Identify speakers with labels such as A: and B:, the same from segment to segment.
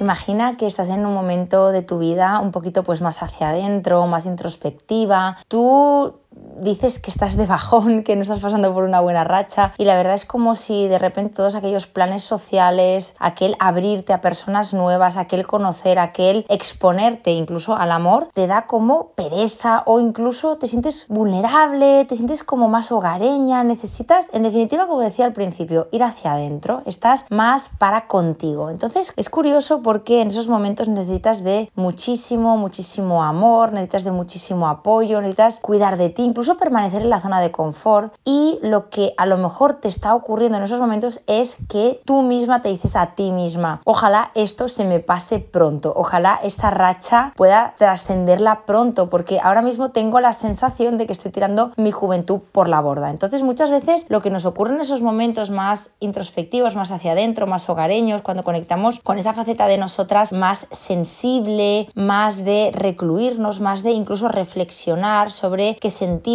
A: Imagina que estás en un momento de tu vida un poquito pues más hacia adentro, más introspectiva. Tú dices que estás de bajón, que no estás pasando por una buena racha y la verdad es como si de repente todos aquellos planes sociales, aquel abrirte a personas nuevas, aquel conocer, aquel exponerte incluso al amor, te da como pereza o incluso te sientes vulnerable, te sientes como más hogareña, necesitas, en definitiva, como decía al principio, ir hacia adentro, estás más para contigo. Entonces es curioso porque en esos momentos necesitas de muchísimo, muchísimo amor, necesitas de muchísimo apoyo, necesitas cuidar de ti, incluso permanecer en la zona de confort y lo que a lo mejor te está ocurriendo en esos momentos es que tú misma te dices a ti misma, ojalá esto se me pase pronto, ojalá esta racha pueda trascenderla pronto porque ahora mismo tengo la sensación de que estoy tirando mi juventud por la borda. Entonces muchas veces lo que nos ocurre en esos momentos más introspectivos, más hacia adentro, más hogareños, cuando conectamos con esa faceta de nosotras más sensible, más de recluirnos, más de incluso reflexionar sobre qué sentimos,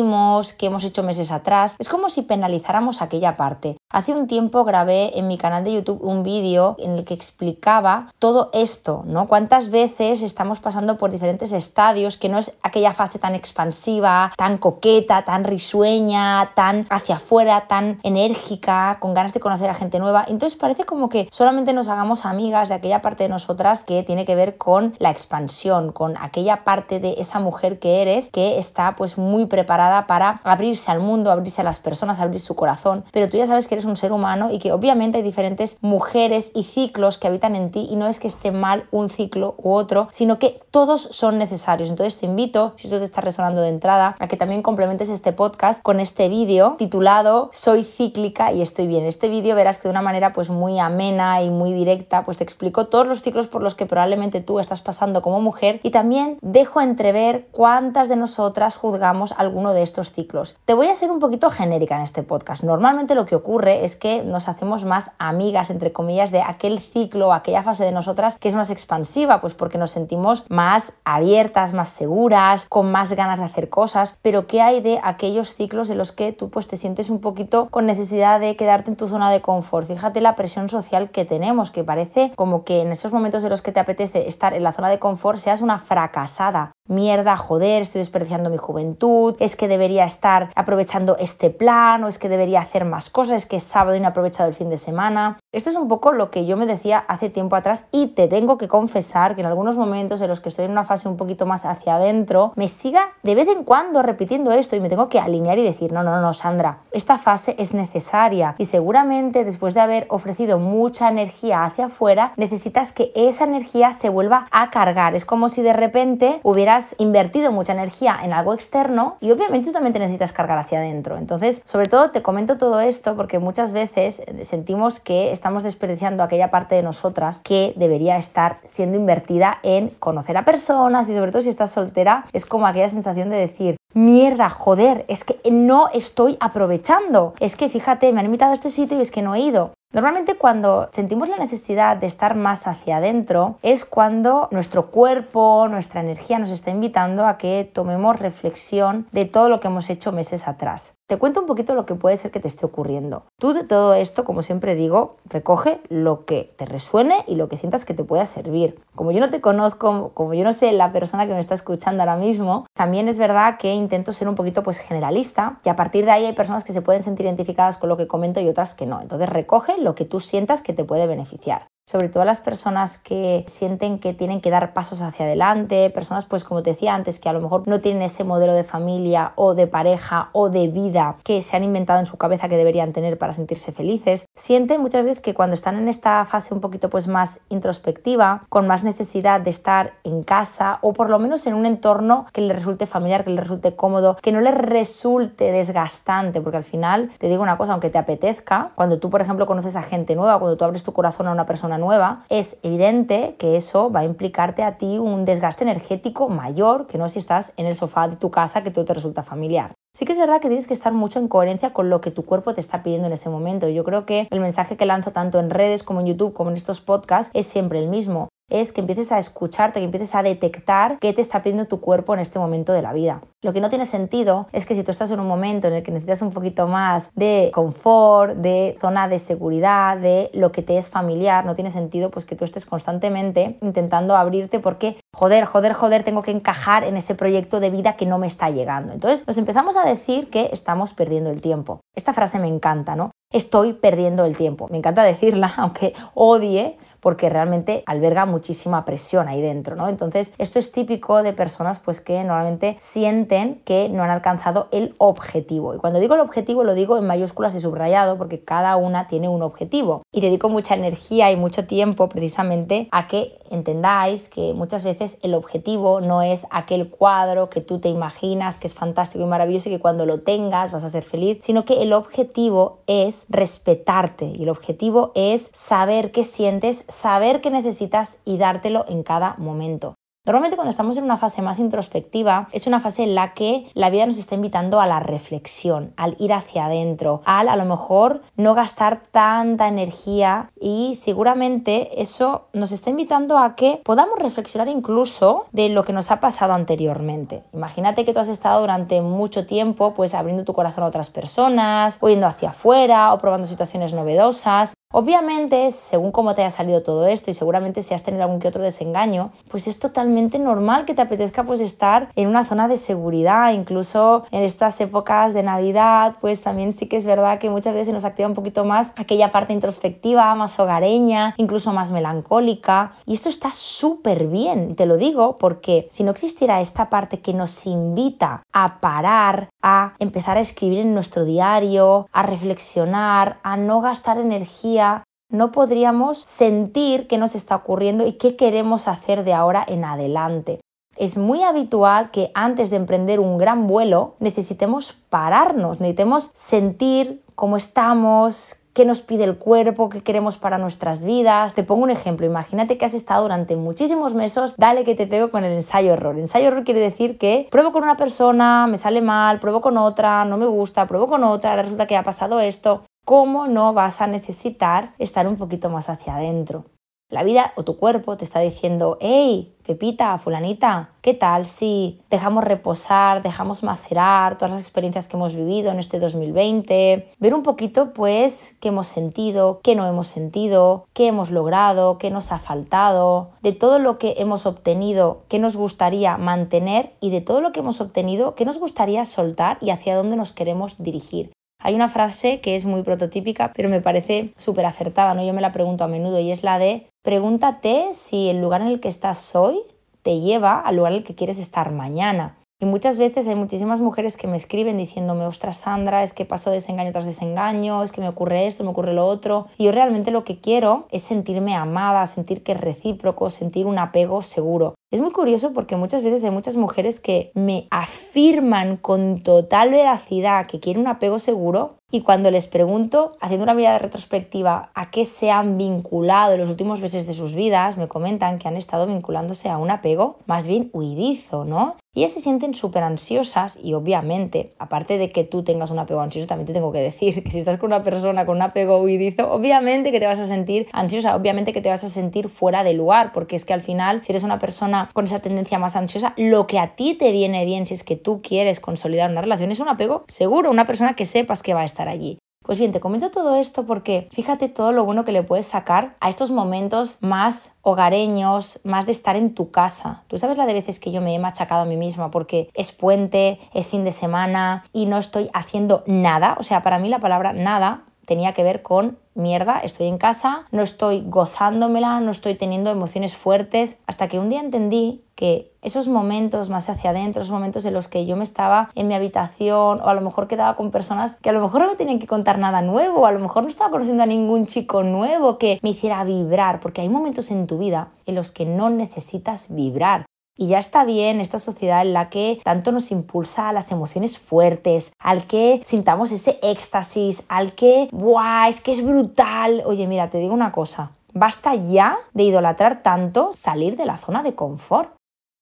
A: que hemos hecho meses atrás. Es como si penalizáramos aquella parte. Hace un tiempo grabé en mi canal de YouTube un vídeo en el que explicaba todo esto, ¿no? Cuántas veces estamos pasando por diferentes estadios, que no es aquella fase tan expansiva, tan coqueta, tan risueña, tan hacia afuera, tan enérgica, con ganas de conocer a gente nueva. Entonces parece como que solamente nos hagamos amigas de aquella parte de nosotras que tiene que ver con la expansión, con aquella parte de esa mujer que eres que está pues muy preparada para abrirse al mundo, abrirse a las personas, abrir su corazón, pero tú ya sabes que eres un ser humano y que obviamente hay diferentes mujeres y ciclos que habitan en ti y no es que esté mal un ciclo u otro, sino que todos son necesarios. Entonces te invito, si esto te está resonando de entrada, a que también complementes este podcast con este vídeo titulado Soy cíclica y estoy bien. Este vídeo verás que de una manera pues muy amena y muy directa pues te explico todos los ciclos por los que probablemente tú estás pasando como mujer y también dejo entrever cuántas de nosotras juzgamos alguno de estos ciclos. Te voy a ser un poquito genérica en este podcast. Normalmente lo que ocurre es que nos hacemos más amigas, entre comillas, de aquel ciclo, aquella fase de nosotras que es más expansiva, pues porque nos sentimos más abiertas, más seguras, con más ganas de hacer cosas. Pero ¿qué hay de aquellos ciclos en los que tú pues te sientes un poquito con necesidad de quedarte en tu zona de confort? Fíjate la presión social que tenemos, que parece como que en esos momentos en los que te apetece estar en la zona de confort seas una fracasada mierda, joder, estoy desperdiciando mi juventud, es que debería estar aprovechando este plan o es que debería hacer más cosas, es que es sábado no he aprovechado el fin de semana. Esto es un poco lo que yo me decía hace tiempo atrás y te tengo que confesar que en algunos momentos en los que estoy en una fase un poquito más hacia adentro, me siga de vez en cuando repitiendo esto y me tengo que alinear y decir, no, no, no, Sandra, esta fase es necesaria y seguramente después de haber ofrecido mucha energía hacia afuera, necesitas que esa energía se vuelva a cargar. Es como si de repente hubiera invertido mucha energía en algo externo y obviamente tú también te necesitas cargar hacia adentro. Entonces, sobre todo te comento todo esto porque muchas veces sentimos que estamos desperdiciando aquella parte de nosotras que debería estar siendo invertida en conocer a personas y sobre todo si estás soltera es como aquella sensación de decir, mierda, joder, es que no estoy aprovechando. Es que fíjate, me han invitado a este sitio y es que no he ido. Normalmente cuando sentimos la necesidad de estar más hacia adentro es cuando nuestro cuerpo, nuestra energía nos está invitando a que tomemos reflexión de todo lo que hemos hecho meses atrás. Te cuento un poquito lo que puede ser que te esté ocurriendo. Tú de todo esto, como siempre digo, recoge lo que te resuene y lo que sientas que te pueda servir. Como yo no te conozco, como yo no sé la persona que me está escuchando ahora mismo, también es verdad que intento ser un poquito pues generalista y a partir de ahí hay personas que se pueden sentir identificadas con lo que comento y otras que no. Entonces recoge lo que tú sientas que te puede beneficiar sobre todo las personas que sienten que tienen que dar pasos hacia adelante, personas pues como te decía antes que a lo mejor no tienen ese modelo de familia o de pareja o de vida que se han inventado en su cabeza que deberían tener para sentirse felices, sienten muchas veces que cuando están en esta fase un poquito pues más introspectiva, con más necesidad de estar en casa o por lo menos en un entorno que les resulte familiar, que les resulte cómodo, que no les resulte desgastante, porque al final te digo una cosa, aunque te apetezca, cuando tú por ejemplo conoces a gente nueva, cuando tú abres tu corazón a una persona nueva, es evidente que eso va a implicarte a ti un desgaste energético mayor que no si estás en el sofá de tu casa que todo te resulta familiar. Sí que es verdad que tienes que estar mucho en coherencia con lo que tu cuerpo te está pidiendo en ese momento. Yo creo que el mensaje que lanzo tanto en redes como en YouTube como en estos podcasts es siempre el mismo es que empieces a escucharte, que empieces a detectar qué te está pidiendo tu cuerpo en este momento de la vida. Lo que no tiene sentido es que si tú estás en un momento en el que necesitas un poquito más de confort, de zona de seguridad, de lo que te es familiar, no tiene sentido pues que tú estés constantemente intentando abrirte porque joder, joder, joder, tengo que encajar en ese proyecto de vida que no me está llegando. Entonces nos empezamos a decir que estamos perdiendo el tiempo. Esta frase me encanta, ¿no? Estoy perdiendo el tiempo. Me encanta decirla, aunque odie, porque realmente alberga muchísima presión ahí dentro, ¿no? Entonces, esto es típico de personas pues que normalmente sienten que no han alcanzado el objetivo. Y cuando digo el objetivo lo digo en mayúsculas y subrayado porque cada una tiene un objetivo. Y dedico mucha energía y mucho tiempo precisamente a que entendáis que muchas veces el objetivo no es aquel cuadro que tú te imaginas que es fantástico y maravilloso y que cuando lo tengas vas a ser feliz, sino que el objetivo es respetarte y el objetivo es saber qué sientes, saber qué necesitas y dártelo en cada momento. Normalmente cuando estamos en una fase más introspectiva es una fase en la que la vida nos está invitando a la reflexión, al ir hacia adentro, al a lo mejor no gastar tanta energía y seguramente eso nos está invitando a que podamos reflexionar incluso de lo que nos ha pasado anteriormente. Imagínate que tú has estado durante mucho tiempo pues abriendo tu corazón a otras personas, o yendo hacia afuera o probando situaciones novedosas Obviamente, según cómo te haya salido todo esto y seguramente si has tenido algún que otro desengaño, pues es totalmente normal que te apetezca pues estar en una zona de seguridad, incluso en estas épocas de Navidad, pues también sí que es verdad que muchas veces se nos activa un poquito más aquella parte introspectiva, más hogareña, incluso más melancólica, y esto está súper bien, te lo digo porque si no existiera esta parte que nos invita a parar, a empezar a escribir en nuestro diario, a reflexionar, a no gastar energía, no podríamos sentir qué nos está ocurriendo y qué queremos hacer de ahora en adelante. Es muy habitual que antes de emprender un gran vuelo necesitemos pararnos, necesitemos sentir cómo estamos, qué nos pide el cuerpo, qué queremos para nuestras vidas. Te pongo un ejemplo, imagínate que has estado durante muchísimos meses, dale que te pego con el ensayo-error. Ensayo-error quiere decir que pruebo con una persona, me sale mal, pruebo con otra, no me gusta, pruebo con otra, resulta que ha pasado esto. ¿Cómo no vas a necesitar estar un poquito más hacia adentro? La vida o tu cuerpo te está diciendo, hey, Pepita, fulanita, ¿qué tal si dejamos reposar, dejamos macerar todas las experiencias que hemos vivido en este 2020? Ver un poquito, pues, qué hemos sentido, qué no hemos sentido, qué hemos logrado, qué nos ha faltado, de todo lo que hemos obtenido, qué nos gustaría mantener y de todo lo que hemos obtenido, qué nos gustaría soltar y hacia dónde nos queremos dirigir. Hay una frase que es muy prototípica, pero me parece súper acertada, ¿no? Yo me la pregunto a menudo y es la de pregúntate si el lugar en el que estás hoy te lleva al lugar en el que quieres estar mañana. Y muchas veces hay muchísimas mujeres que me escriben diciéndome, ostras Sandra, es que paso desengaño tras desengaño, es que me ocurre esto, me ocurre lo otro. Y yo realmente lo que quiero es sentirme amada, sentir que es recíproco, sentir un apego seguro. Es muy curioso porque muchas veces hay muchas mujeres que me afirman con total veracidad que quieren un apego seguro y cuando les pregunto, haciendo una mirada retrospectiva, a qué se han vinculado en los últimos meses de sus vidas, me comentan que han estado vinculándose a un apego más bien huidizo, ¿no? Y ellas se sienten súper ansiosas y obviamente, aparte de que tú tengas un apego ansioso, también te tengo que decir que si estás con una persona con un apego huidizo, obviamente que te vas a sentir ansiosa, obviamente que te vas a sentir fuera de lugar, porque es que al final, si eres una persona con esa tendencia más ansiosa, lo que a ti te viene bien si es que tú quieres consolidar una relación es un apego seguro, una persona que sepas que va a estar allí. Pues bien, te comento todo esto porque fíjate todo lo bueno que le puedes sacar a estos momentos más hogareños, más de estar en tu casa. Tú sabes la de veces que yo me he machacado a mí misma porque es puente, es fin de semana y no estoy haciendo nada. O sea, para mí la palabra nada tenía que ver con mierda, estoy en casa, no estoy gozándomela, no estoy teniendo emociones fuertes, hasta que un día entendí que esos momentos más hacia adentro, esos momentos en los que yo me estaba en mi habitación o a lo mejor quedaba con personas que a lo mejor no me tenían que contar nada nuevo, a lo mejor no estaba conociendo a ningún chico nuevo que me hiciera vibrar, porque hay momentos en tu vida en los que no necesitas vibrar. Y ya está bien esta sociedad en la que tanto nos impulsa a las emociones fuertes, al que sintamos ese éxtasis, al que, ¡buah! Es que es brutal. Oye, mira, te digo una cosa. basta ya de idolatrar tanto salir de la zona de confort.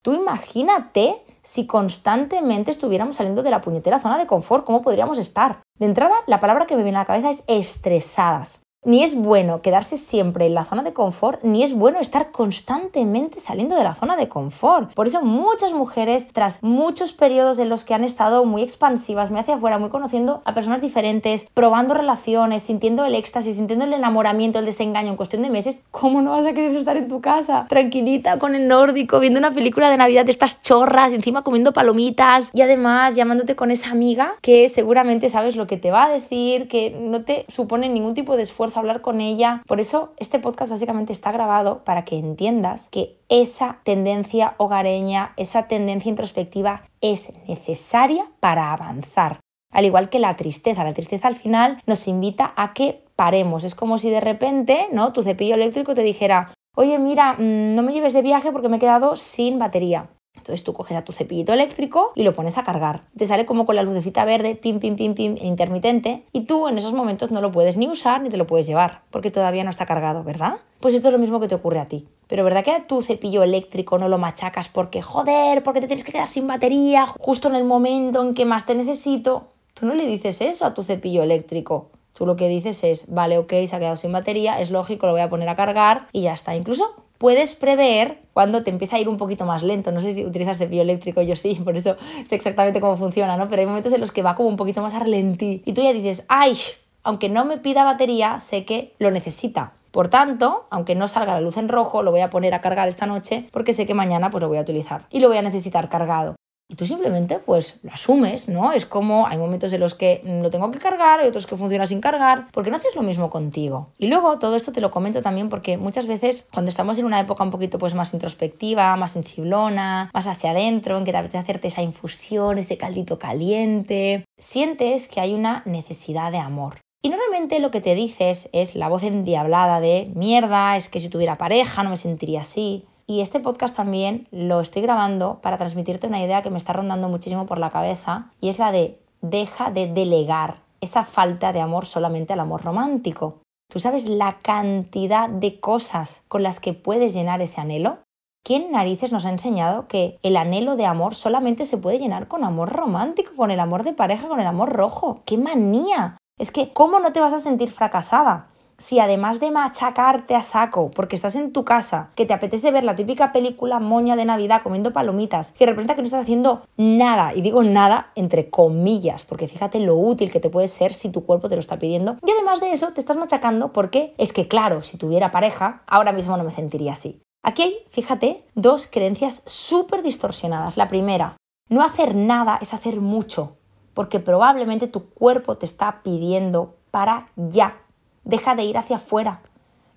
A: Tú imagínate si constantemente estuviéramos saliendo de la puñetera zona de confort, ¿cómo podríamos estar? De entrada, la palabra que me viene a la cabeza es estresadas. Ni es bueno quedarse siempre en la zona de confort, ni es bueno estar constantemente saliendo de la zona de confort. Por eso muchas mujeres, tras muchos periodos en los que han estado muy expansivas, muy hacia afuera, muy conociendo a personas diferentes, probando relaciones, sintiendo el éxtasis, sintiendo el enamoramiento, el desengaño en cuestión de meses, ¿cómo no vas a querer estar en tu casa? Tranquilita, con el nórdico, viendo una película de Navidad de estas chorras, encima comiendo palomitas y además llamándote con esa amiga que seguramente sabes lo que te va a decir, que no te supone ningún tipo de esfuerzo hablar con ella. Por eso este podcast básicamente está grabado para que entiendas que esa tendencia hogareña, esa tendencia introspectiva es necesaria para avanzar. Al igual que la tristeza, la tristeza al final nos invita a que paremos. Es como si de repente, ¿no? Tu cepillo eléctrico te dijera, oye, mira, mm, no me lleves de viaje porque me he quedado sin batería. Entonces tú coges a tu cepillito eléctrico y lo pones a cargar. Te sale como con la lucecita verde, pim, pim, pim, pim, intermitente. Y tú en esos momentos no lo puedes ni usar ni te lo puedes llevar, porque todavía no está cargado, ¿verdad? Pues esto es lo mismo que te ocurre a ti. Pero ¿verdad que a tu cepillo eléctrico no lo machacas porque, joder, porque te tienes que quedar sin batería justo en el momento en que más te necesito? Tú no le dices eso a tu cepillo eléctrico. Tú lo que dices es, vale, ok, se ha quedado sin batería, es lógico, lo voy a poner a cargar y ya está. Incluso puedes prever cuando te empieza a ir un poquito más lento. No sé si utilizas cepillo eléctrico, yo sí, por eso sé exactamente cómo funciona, ¿no? Pero hay momentos en los que va como un poquito más a ralentí. Y tú ya dices, ¡ay! Aunque no me pida batería, sé que lo necesita. Por tanto, aunque no salga la luz en rojo, lo voy a poner a cargar esta noche porque sé que mañana pues lo voy a utilizar y lo voy a necesitar cargado. Y tú simplemente pues lo asumes, ¿no? Es como hay momentos en los que lo tengo que cargar, hay otros que funciona sin cargar, porque no haces lo mismo contigo. Y luego todo esto te lo comento también porque muchas veces cuando estamos en una época un poquito pues más introspectiva, más sensiblona, más hacia adentro, en que te apetece hacerte esa infusión, ese caldito caliente, sientes que hay una necesidad de amor. Y normalmente lo que te dices es la voz endiablada de mierda, es que si tuviera pareja no me sentiría así. Y este podcast también lo estoy grabando para transmitirte una idea que me está rondando muchísimo por la cabeza y es la de deja de delegar esa falta de amor solamente al amor romántico. ¿Tú sabes la cantidad de cosas con las que puedes llenar ese anhelo? ¿Quién narices nos ha enseñado que el anhelo de amor solamente se puede llenar con amor romántico, con el amor de pareja, con el amor rojo? ¡Qué manía! Es que, ¿cómo no te vas a sentir fracasada? Si además de machacarte a saco porque estás en tu casa, que te apetece ver la típica película moña de Navidad comiendo palomitas, que representa que no estás haciendo nada, y digo nada entre comillas, porque fíjate lo útil que te puede ser si tu cuerpo te lo está pidiendo, y además de eso te estás machacando porque es que claro, si tuviera pareja, ahora mismo no me sentiría así. Aquí hay, fíjate, dos creencias súper distorsionadas. La primera, no hacer nada es hacer mucho, porque probablemente tu cuerpo te está pidiendo para ya Deja de ir hacia afuera.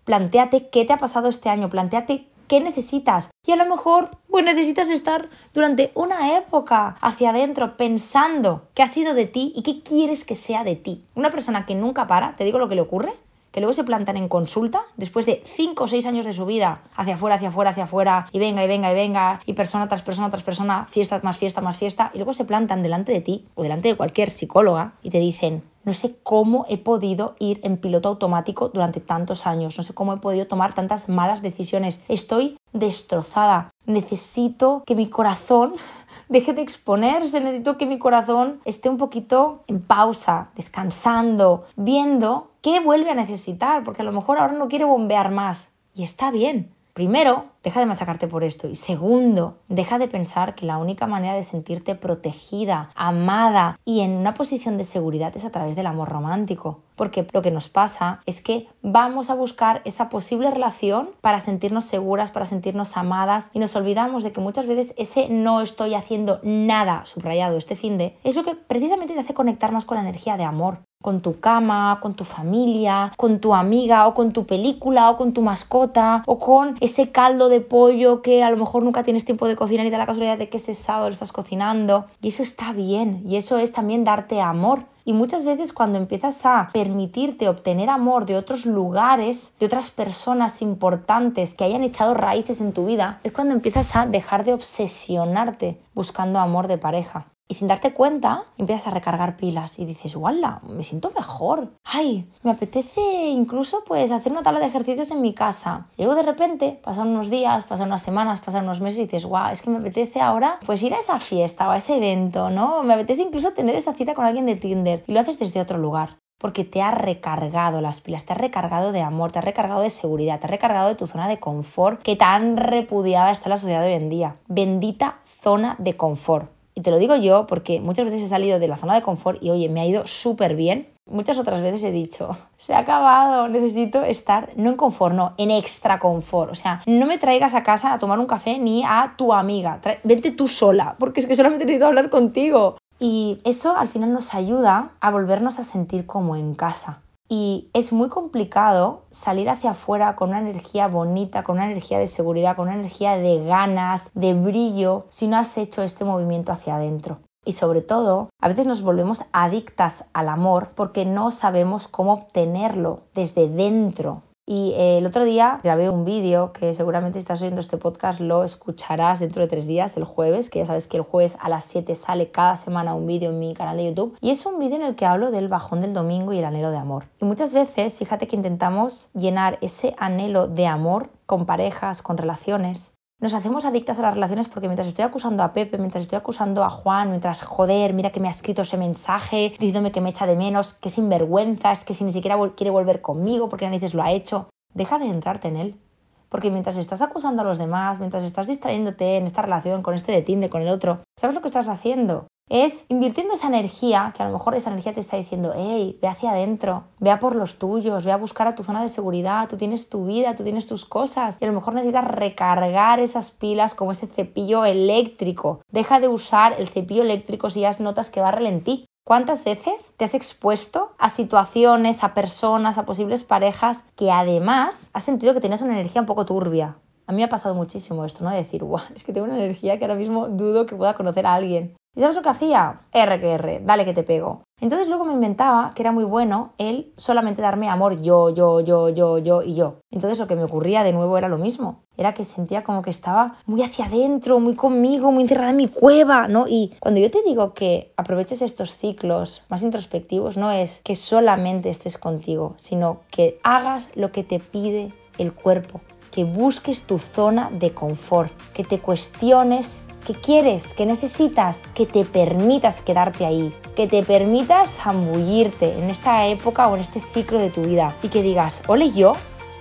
A: Plantéate qué te ha pasado este año, plantéate qué necesitas. Y a lo mejor, pues necesitas estar durante una época hacia adentro pensando qué ha sido de ti y qué quieres que sea de ti. Una persona que nunca para, te digo lo que le ocurre, que luego se plantan en consulta después de 5 o 6 años de su vida, hacia afuera, hacia afuera, hacia afuera, y venga, y venga, y venga, y persona tras persona tras persona, fiesta más fiesta más fiesta, y luego se plantan delante de ti o delante de cualquier psicóloga y te dicen, no sé cómo he podido ir en piloto automático durante tantos años, no sé cómo he podido tomar tantas malas decisiones, estoy destrozada, necesito que mi corazón deje de exponerse, necesito que mi corazón esté un poquito en pausa, descansando, viendo qué vuelve a necesitar, porque a lo mejor ahora no quiere bombear más. Y está bien. Primero, deja de machacarte por esto. Y segundo, deja de pensar que la única manera de sentirte protegida, amada y en una posición de seguridad es a través del amor romántico. Porque lo que nos pasa es que vamos a buscar esa posible relación para sentirnos seguras, para sentirnos amadas y nos olvidamos de que muchas veces ese no estoy haciendo nada subrayado este fin de es lo que precisamente te hace conectar más con la energía de amor con tu cama, con tu familia, con tu amiga o con tu película o con tu mascota o con ese caldo de pollo que a lo mejor nunca tienes tiempo de cocinar y da la casualidad de que ese sábado lo estás cocinando. Y eso está bien y eso es también darte amor. Y muchas veces cuando empiezas a permitirte obtener amor de otros lugares, de otras personas importantes que hayan echado raíces en tu vida, es cuando empiezas a dejar de obsesionarte buscando amor de pareja. Y sin darte cuenta, empiezas a recargar pilas y dices, ¡wala! Me siento mejor. ¡Ay! Me apetece incluso pues hacer una tabla de ejercicios en mi casa. Luego de repente, pasan unos días, pasan unas semanas, pasan unos meses y dices, ¡guau! Es que me apetece ahora pues ir a esa fiesta o a ese evento, ¿no? Me apetece incluso tener esa cita con alguien de Tinder y lo haces desde otro lugar porque te ha recargado las pilas, te ha recargado de amor, te ha recargado de seguridad, te ha recargado de tu zona de confort que tan repudiada está la sociedad de hoy en día. Bendita zona de confort. Y te lo digo yo porque muchas veces he salido de la zona de confort y oye, me ha ido súper bien. Muchas otras veces he dicho, se ha acabado, necesito estar no en confort, no, en extra confort. O sea, no me traigas a casa a tomar un café ni a tu amiga. vente tú sola, porque es que solamente necesito hablar contigo. Y eso al final nos ayuda a volvernos a sentir como en casa. Y es muy complicado salir hacia afuera con una energía bonita, con una energía de seguridad, con una energía de ganas, de brillo, si no has hecho este movimiento hacia adentro. Y sobre todo, a veces nos volvemos adictas al amor porque no sabemos cómo obtenerlo desde dentro. Y eh, el otro día grabé un vídeo que seguramente si estás oyendo este podcast lo escucharás dentro de tres días, el jueves, que ya sabes que el jueves a las 7 sale cada semana un vídeo en mi canal de YouTube. Y es un vídeo en el que hablo del bajón del domingo y el anhelo de amor. Y muchas veces, fíjate que intentamos llenar ese anhelo de amor con parejas, con relaciones, nos hacemos adictas a las relaciones porque mientras estoy acusando a Pepe, mientras estoy acusando a Juan, mientras joder, mira que me ha escrito ese mensaje diciéndome que me echa de menos, que sinvergüenza, es que si ni siquiera quiere volver conmigo porque narices lo ha hecho, deja de centrarte en él. Porque mientras estás acusando a los demás, mientras estás distrayéndote en esta relación con este de Tinder, con el otro, ¿sabes lo que estás haciendo? Es invirtiendo esa energía, que a lo mejor esa energía te está diciendo, hey, ve hacia adentro, ve a por los tuyos, ve a buscar a tu zona de seguridad, tú tienes tu vida, tú tienes tus cosas, y a lo mejor necesitas recargar esas pilas como ese cepillo eléctrico. Deja de usar el cepillo eléctrico si ya notas que va a ralentí. ¿Cuántas veces te has expuesto a situaciones, a personas, a posibles parejas que además has sentido que tienes una energía un poco turbia? A mí me ha pasado muchísimo esto, ¿no? De decir, guau, es que tengo una energía que ahora mismo dudo que pueda conocer a alguien. ¿Y sabes lo que hacía? R que R, dale que te pego. Entonces luego me inventaba que era muy bueno el solamente darme amor yo, yo, yo, yo, yo y yo. Entonces lo que me ocurría de nuevo era lo mismo. Era que sentía como que estaba muy hacia adentro, muy conmigo, muy encerrada en mi cueva, ¿no? Y cuando yo te digo que aproveches estos ciclos más introspectivos, no es que solamente estés contigo, sino que hagas lo que te pide el cuerpo, que busques tu zona de confort, que te cuestiones ¿Qué quieres? ¿Qué necesitas? Que te permitas quedarte ahí, que te permitas zambullirte en esta época o en este ciclo de tu vida y que digas, ole yo,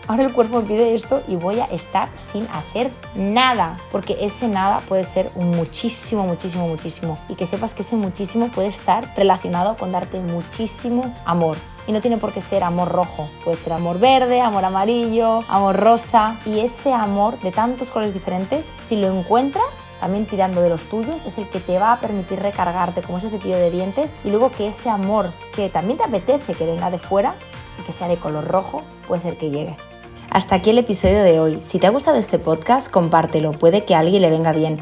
A: ahora el cuerpo me pide esto y voy a estar sin hacer nada, porque ese nada puede ser un muchísimo, muchísimo, muchísimo y que sepas que ese muchísimo puede estar relacionado con darte muchísimo amor, y no tiene por qué ser amor rojo, puede ser amor verde, amor amarillo, amor rosa y ese amor de tantos colores diferentes, si lo encuentras, también tirando de los tuyos, es el que te va a permitir recargarte como ese cepillo de dientes y luego que ese amor que también te apetece que venga de fuera y que sea de color rojo, puede ser que llegue. Hasta aquí el episodio de hoy. Si te ha gustado este podcast, compártelo, puede que a alguien le venga bien.